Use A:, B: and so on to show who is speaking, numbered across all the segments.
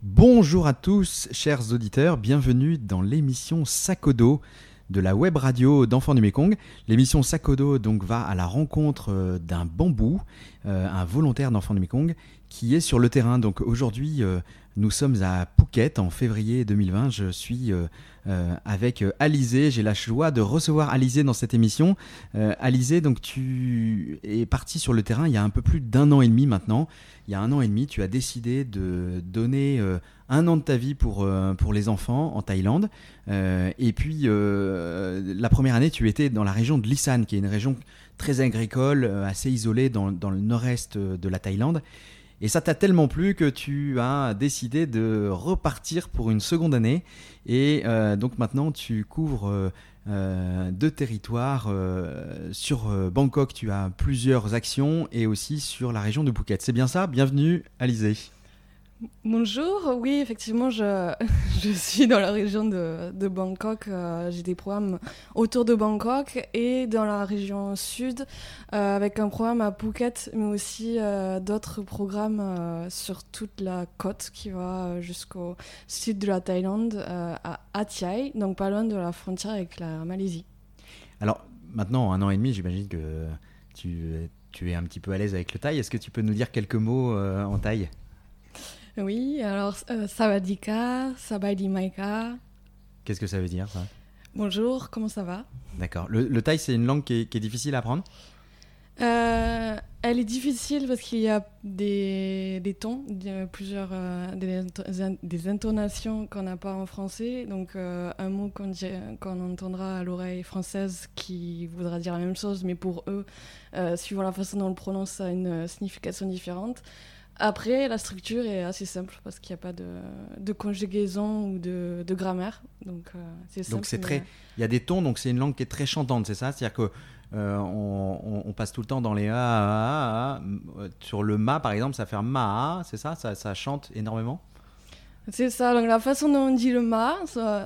A: Bonjour à tous, chers auditeurs, bienvenue dans l'émission Sakodo de la web radio d'Enfants du Mekong. L'émission Sakodo donc va à la rencontre euh, d'un bambou, euh, un volontaire d'Enfants du Mekong qui est sur le terrain. Donc aujourd'hui, euh, nous sommes à Phuket en février 2020. Je suis avec Alizé. J'ai la joie de recevoir Alizé dans cette émission. Alizé, donc tu es parti sur le terrain il y a un peu plus d'un an et demi maintenant. Il y a un an et demi, tu as décidé de donner un an de ta vie pour, euh, pour les enfants en Thaïlande. Euh, et puis, euh, la première année, tu étais dans la région de Lisan, qui est une région très agricole, assez isolée dans, dans le nord-est de la Thaïlande. Et ça t'a tellement plu que tu as décidé de repartir pour une seconde année. Et donc maintenant, tu couvres deux territoires. sur Bangkok, tu as plusieurs actions et aussi sur la région de Phuket. C'est bien ça? Bienvenue, Alizé.
B: Bonjour, oui, effectivement, je, suis dans la région de, Bangkok. Euh, j'ai des programmes autour de Bangkok et dans la région sud euh, avec un programme à Phuket, mais aussi euh, d'autres programmes sur toute la côte qui va jusqu'au sud de la Thaïlande, à Athai, donc pas loin de la frontière avec la Malaisie.
A: Alors, maintenant, un an et demi, j'imagine que tu, tu es un petit peu à l'aise avec le thaï. Est-ce que tu peux nous dire quelques mots en thaï?
B: Oui, alors euh, Savadika, Sabadi Maika.
A: Qu'est-ce que ça veut dire ça?
B: Bonjour, comment ça va?
A: D'accord. Le, le thaï, c'est une langue qui est, difficile à apprendre?
B: Euh, Elle est difficile parce qu'il y a des, des tons, plusieurs euh, des, intonations qu'on n'a pas en français. Donc un mot qu'on entendra à l'oreille française qui voudra dire la même chose, mais pour eux, suivant la façon dont on le prononce, ça a une signification différente. Après, la structure est assez simple parce qu'il n'y a pas de, de, conjugaison ou de, de grammaire. Donc, euh, c'est
A: Donc, c'est très. Il y a des tons, donc c'est une langue qui est très chantante, c'est ça? C'est-à-dire que. Euh, on, on, passe tout le temps dans les a, a, a, sur le ma par exemple ça fait ma c'est ça, ça ça chante énormément?
B: C'est ça, donc la façon dont on dit le ma,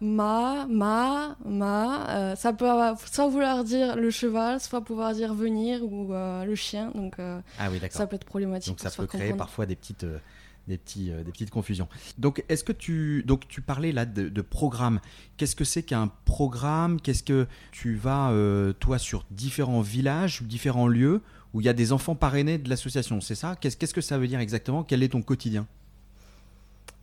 B: ma, ma, ma, euh, ça peut soit vouloir dire le cheval, soit pouvoir dire venir ou euh, le chien, donc euh, ah oui, ça peut être problématique.
A: Donc ça peut créer parfois des petites, des, petits, des petites confusions. Donc est-ce que tu, donc tu parlais là de, de programme, qu'est-ce que c'est qu'un programme? Qu'est-ce que tu vas, toi, sur différents villages ou différents lieux où il y a des enfants parrainés de l'association, c'est ça? Qu'est-ce que ça veut dire exactement? Quel est ton quotidien?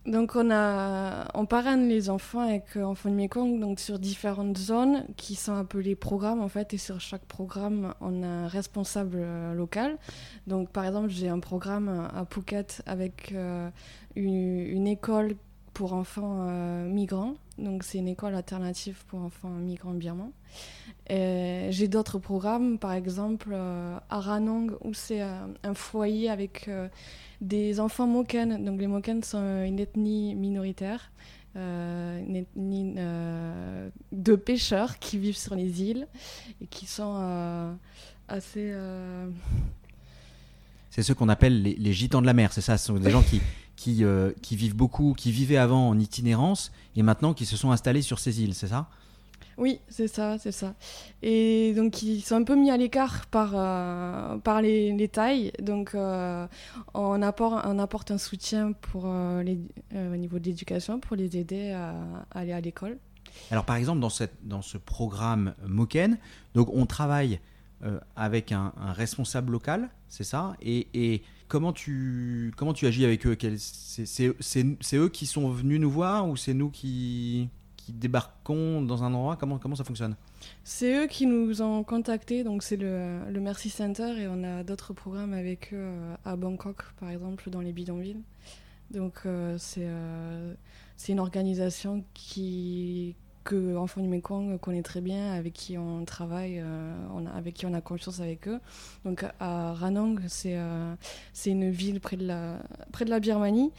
B: Donc on, a, on parraine les enfants avec euh, Enfants de Mekong donc sur différentes zones qui sont appelées programmes en fait et sur chaque programme on a un responsable euh, local. Donc par exemple j'ai un programme à Phuket avec euh, une, école pour enfants migrants. Donc c'est une école alternative pour enfants migrants birmans. J'ai d'autres programmes par exemple à Ranong où c'est un foyer avec des enfants Moken. Donc les Moken sont une ethnie minoritaire, euh, une ethnie euh, de pêcheurs qui vivent sur les îles et qui sont euh, assez...
A: C'est ceux qu'on appelle les, les, gitans de la mer, c'est ça? Ce sont des gens qui, qui, qui vivent beaucoup, qui vivaient avant en itinérance et maintenant qui se sont installés sur ces îles, c'est ça?
B: Oui, c'est ça, c'est ça. Et donc ils sont un peu mis à l'écart par, euh, par les, les, tailles. Donc euh, on, apporte, on apporte un soutien pour, euh, au niveau de l'éducation pour les aider à, aller à l'école.
A: Alors par exemple dans, cette, dans ce programme Moken, donc on travaille avec un, responsable local, c'est ça? Et, et, comment, tu, comment tu agis avec eux? C'est eux qui sont venus nous voir ou c'est nous qui débarquons dans un endroit Comment, comment ça fonctionne?
B: C'est eux qui nous ont contactés, donc c'est le, Mercy Center et on a d'autres programmes avec eux euh, à Bangkok, par exemple, dans les bidonvilles. Donc euh, c'est euh, une organisation qui, que Enfants du Mekong connaît très bien, avec qui on travaille, on avec qui on a confiance avec eux. Donc à Ranong, c'est c'est une ville près de la, près de la Birmanie.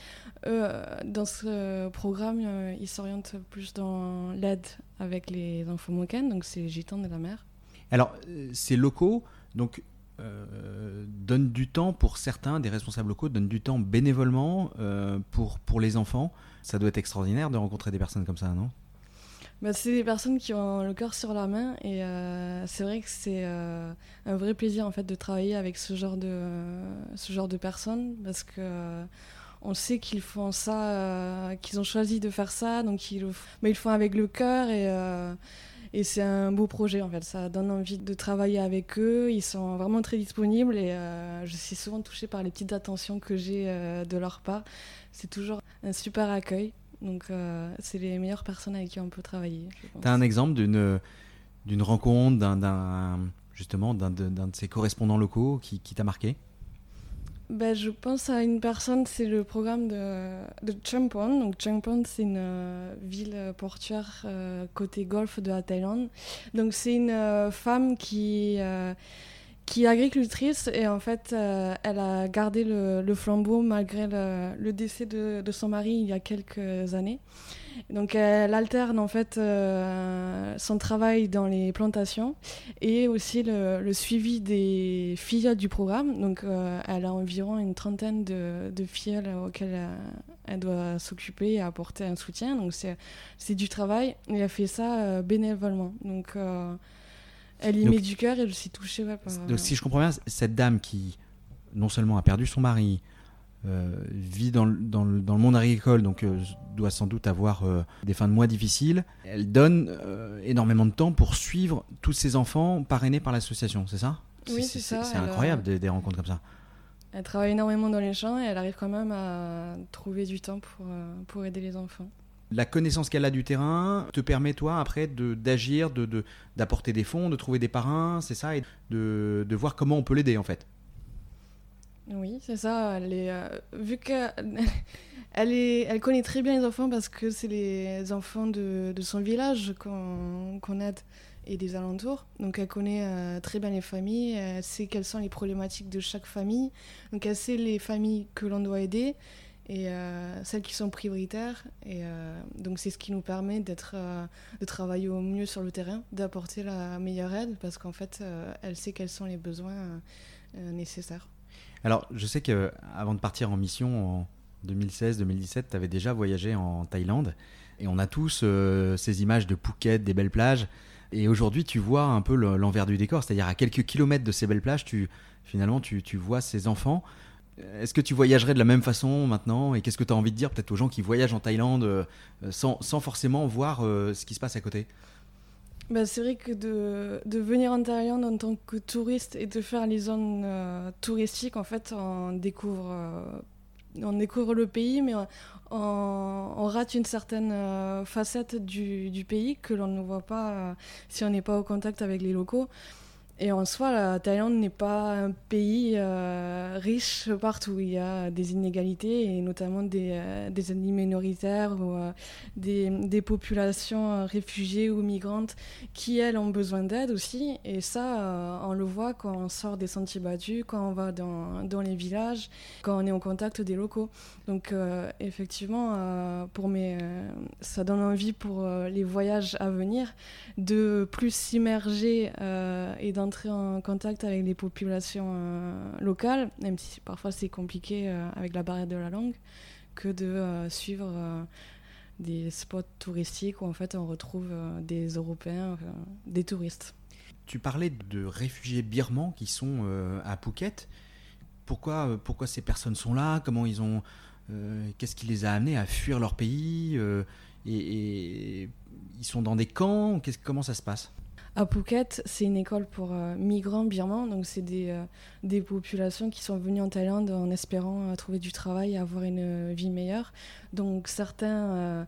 B: Euh, dans ce programme, euh, ils s'orientent plus dans l'aide avec les enfants moken, donc c'est gitans de la mer.
A: Alors, euh, ces locaux, donc, donnent du temps pour certains, des responsables locaux donnent du temps bénévolement pour, pour les enfants. Ça doit être extraordinaire de rencontrer des personnes comme ça, non?
B: Bah, C'est des personnes qui ont le cœur sur la main et c'est vrai que c'est un vrai plaisir en fait de travailler avec ce genre de, ce genre de personnes parce que on sait qu'ils font ça, qu'ils ont choisi de faire ça, donc ils le, mais ils font avec le cœur et et c'est un beau projet en fait, ça donne envie de travailler avec eux. Ils sont vraiment très disponibles et euh, je suis souvent touchée par les petites attentions que j'ai euh, de leur part. C'est toujours un super accueil. Donc euh, c'est les meilleures personnes avec qui on peut travailler.
A: Tu as un exemple d'une, d'une rencontre, d'un, justement d'un de, de, ces correspondants locaux qui, qui t'a marqué?
B: Ben, je pense à une personne, c'est le programme de, de Champon. Donc Champon, c'est une euh, ville portuaire euh, côté golfe de la Thaïlande. Donc c'est une femme qui, qui est agricultrice et en fait elle a gardé le, flambeau malgré le, décès de, son mari il y a quelques années. Donc elle alterne en fait euh, son travail dans les plantations et aussi le, suivi des filles du programme. Donc euh, elle a environ une trentaine de, de filles auxquelles euh, elle, doit s'occuper et apporter un soutien. Donc c'est du travail et elle fait ça bénévolement. Donc elle y met du cœur et je suis touchée par...
A: Donc si je comprends bien, cette dame qui non seulement a perdu son mari, euh, vit dans, dans, le, dans, le, monde agricole, donc euh, doit sans doute avoir euh, des fins de mois difficiles. Elle donne énormément de temps pour suivre tous ces enfants parrainés par l'association, c'est ça?
B: Oui, c'est ça.
A: C'est incroyable des, des, rencontres comme ça.
B: Elle travaille énormément dans les champs et elle arrive quand même à trouver du temps pour, pour aider les enfants.
A: La connaissance qu'elle a du terrain te permet, toi, après, d'agir, d'apporter de, des fonds, de trouver des parrains, c'est ça, et de, de voir comment on peut l'aider, en fait.
B: Oui, c'est ça. Elle est, euh, vu qu'elle elle, elle connaît très bien les enfants parce que c'est les enfants de, de son village qu'on aide et des alentours. Donc elle connaît euh, très bien les familles, elle sait quelles sont les problématiques de chaque famille. Donc elle sait les familles que l'on doit aider et euh, celles qui sont prioritaires. Et donc c'est ce qui nous permet d'être, de travailler au mieux sur le terrain, d'apporter la meilleure aide parce qu'en fait elle sait quels sont les besoins nécessaires.
A: Alors, je sais qu'avant de partir en mission en 2016-2017, tu avais déjà voyagé en Thaïlande. Et on a tous euh, ces images de Phuket, des belles plages. Et aujourd'hui, tu vois un peu l'envers du décor. C'est-à-dire, à quelques kilomètres de ces belles plages, tu, finalement, tu, vois ces enfants. Est-ce que tu voyagerais de la même façon maintenant Et qu'est-ce que tu as envie de dire peut-être aux gens qui voyagent en Thaïlande euh, sans, forcément voir euh, ce qui se passe à côté?
B: Bah, c'est vrai que de, de, venir en Thaïlande en tant que touriste et de faire les zones euh, touristiques, en fait, on découvre, on découvre le pays, mais on, rate une certaine facette du, du, pays que l'on ne voit pas si on n'est pas au contact avec les locaux. Et en soi, la Thaïlande n'est pas un pays euh, riche partout. Il y a des inégalités, et notamment des, euh, des ethnies minoritaires ou euh, des, des, populations réfugiées ou migrantes qui, elles, ont besoin d'aide aussi. Et ça, on le voit quand on sort des sentiers battus, quand on va dans, dans les villages, quand on est en contact des locaux. Donc, effectivement, pour mes, ça donne envie pour les voyages à venir de plus s'immerger et d'en entrer en contact avec les populations euh, locales, même si parfois c'est compliqué euh, avec la barrière de la langue, que de euh, suivre des spots touristiques où en fait on retrouve des Européens, des touristes.
A: Tu parlais de réfugiés birmans qui sont à Phuket. Pourquoi, pourquoi ces personnes sont là? Comment ils ont Qu'est-ce qui les a amenés à fuir leur pays et, ils sont dans des camps? Comment ça se passe?
B: À Phuket, c'est une école pour euh, migrants birmans, donc c'est des, euh, des, populations qui sont venues en Thaïlande en espérant euh, trouver du travail et avoir une vie meilleure. Donc certains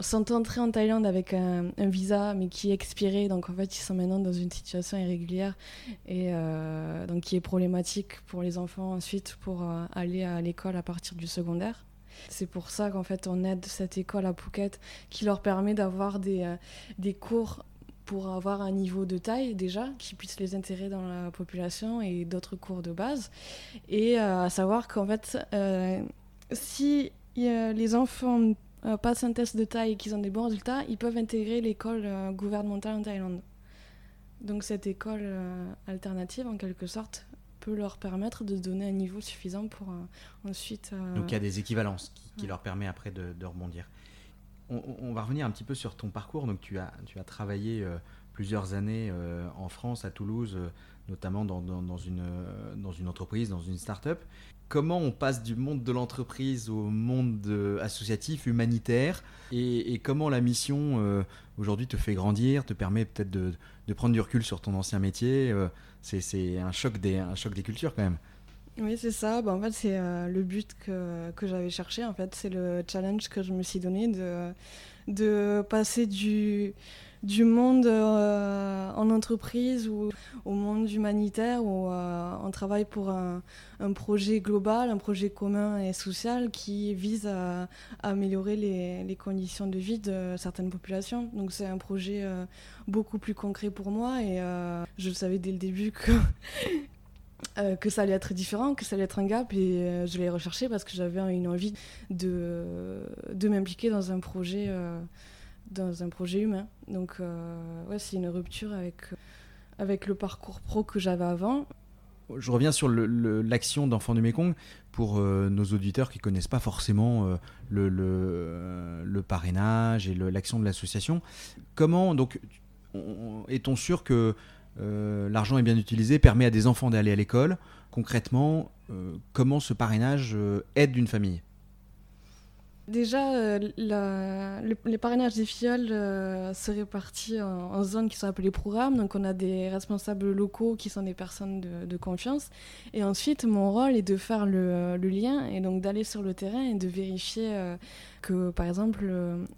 B: sont entrés en Thaïlande avec un, visa mais qui est expiré, donc en fait ils sont maintenant dans une situation irrégulière et donc qui est problématique pour les enfants ensuite pour aller à l'école à partir du secondaire. C'est pour ça qu'en fait on aide cette école à Phuket qui leur permet d'avoir des, des cours pour avoir un niveau de taille déjà qui puisse les intéresser dans la population et d'autres cours de base. Et euh, à savoir qu'en fait, euh, si les enfants euh, passent un test de taille et qu'ils ont des bons résultats, ils peuvent intégrer l'école gouvernementale en Thaïlande. Donc cette école alternative, en quelque sorte, peut leur permettre de donner un niveau suffisant pour ensuite...
A: Donc il y a des équivalences qui, qui leur permet après de, de rebondir. On, va revenir un petit peu sur ton parcours. Donc, tu as, tu as travaillé plusieurs années en France, à Toulouse, notamment dans, une, dans une entreprise, dans une start-up. Comment on passe du monde de l'entreprise au monde associatif, humanitaire, et, comment la mission aujourd'hui te fait grandir, te permet peut-être de, de, prendre du recul sur ton ancien métier? c'est un choc, des, un choc des cultures quand même.
B: Oui, c'est ça. Bah, en fait, c'est euh, le but que, que j'avais cherché. En fait, c'est le challenge que je me suis donné de, de passer du, du monde euh, en entreprise ou au monde humanitaire où euh, on travaille pour un, un, projet global, un projet commun et social qui vise à, améliorer les, les, conditions de vie de certaines populations. Donc c'est un projet beaucoup plus concret pour moi et je savais dès le début que euh, que ça allait être différent, que ça allait être un gap et euh, je l'ai recherché parce que j'avais une envie de, de m'impliquer dans un projet euh, dans un projet humain. Donc ouais, c'est une rupture avec, avec le parcours pro que j'avais avant.
A: Je reviens sur l'action d'Enfants du Mékong pour nos auditeurs qui connaissent pas forcément le, le, parrainage et l'action de l'association. Comment donc est-on sûr que euh, l'argent est bien utilisé, permet à des enfants d'aller à l'école. Concrètement, euh, comment ce parrainage euh, aide une famille?
B: Déjà, les parrainages des fioles se répartit en, zones qui sont appelées programmes. Donc, on a des responsables locaux qui sont des personnes de, confiance. Et ensuite, mon rôle est de faire le, lien et donc d'aller sur le terrain et de vérifier que, par exemple,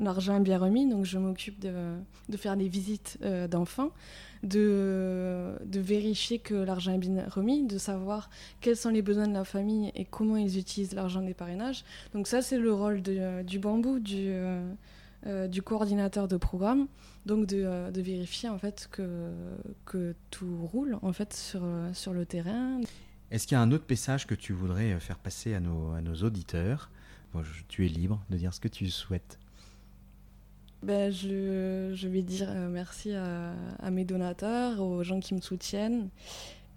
B: l'argent est bien remis. Donc, je m'occupe de, faire des visites d'enfants de, vérifier que l'argent est bien remis, de savoir quels sont les besoins de la famille et comment ils utilisent l'argent des parrainages. Donc ça, c'est le rôle de, du bambou, du, euh, euh, coordinateur de programme, donc de, euh, vérifier en fait que, tout roule en fait sur, le terrain.
A: Est-ce qu'il y a un autre message que tu voudrais faire passer à nos auditeurs? Tu es libre de dire ce que tu souhaites.
B: Ben, je, je, vais dire euh, merci à, mes donateurs, aux gens qui me soutiennent.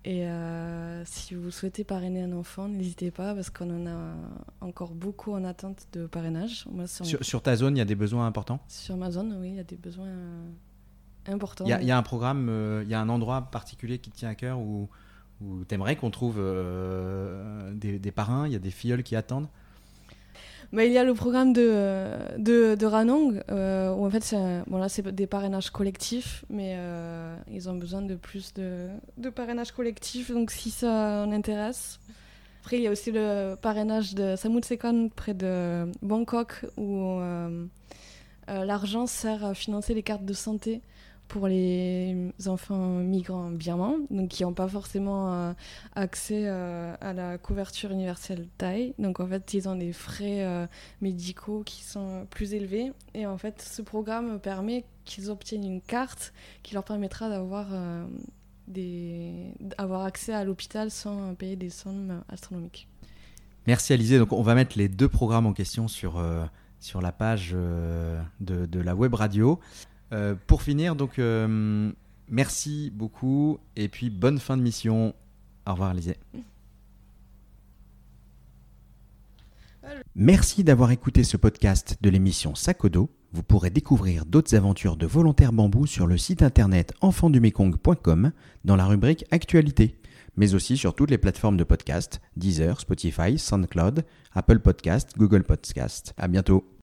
B: Et euh, si vous souhaitez parrainer un enfant, n'hésitez pas parce qu'on en a encore beaucoup en attente de parrainage.
A: sur, ta zone, il y a des besoins importants?
B: Sur ma zone, oui, il y a des besoins importants.
A: Il y, a un programme, euh, il y a un endroit particulier qui te tient à cœur où, où tu aimerais qu'on trouve des, des, parrains? Il y a des filleuls qui attendent?
B: Il y a le programme de, de, Ranong, euh, où en fait, c'est des parrainages collectifs, mais euh, ils ont besoin de plus de, de parrainages collectifs, donc si ça en intéresse. Après, il y a aussi le parrainage de Samut Sekon près de Bangkok, où euh, l'argent sert à financer les cartes de santé pour les enfants migrants birmans, donc qui n'ont pas forcément euh, accès euh, à la couverture universelle TAI. Donc en fait, ils ont des frais euh, médicaux qui sont plus élevés. Et en fait, ce programme permet qu'ils obtiennent une carte qui leur permettra d'avoir des... accès à l'hôpital sans payer des sommes astronomiques.
A: Merci Alizé. Donc on va mettre les deux programmes en question sur, sur la page de, de la web radio. Euh, pour finir, donc, euh, merci beaucoup et puis bonne fin de mission. Au revoir, Lisée. Merci d'avoir écouté ce podcast de l'émission Sakodo. Vous pourrez découvrir d'autres aventures de volontaires bambou sur le site internet enfandumekong.com dans la rubrique Actualité, mais aussi sur toutes les plateformes de podcast Deezer, Spotify, SoundCloud, Apple Podcast, Google Podcast. À bientôt.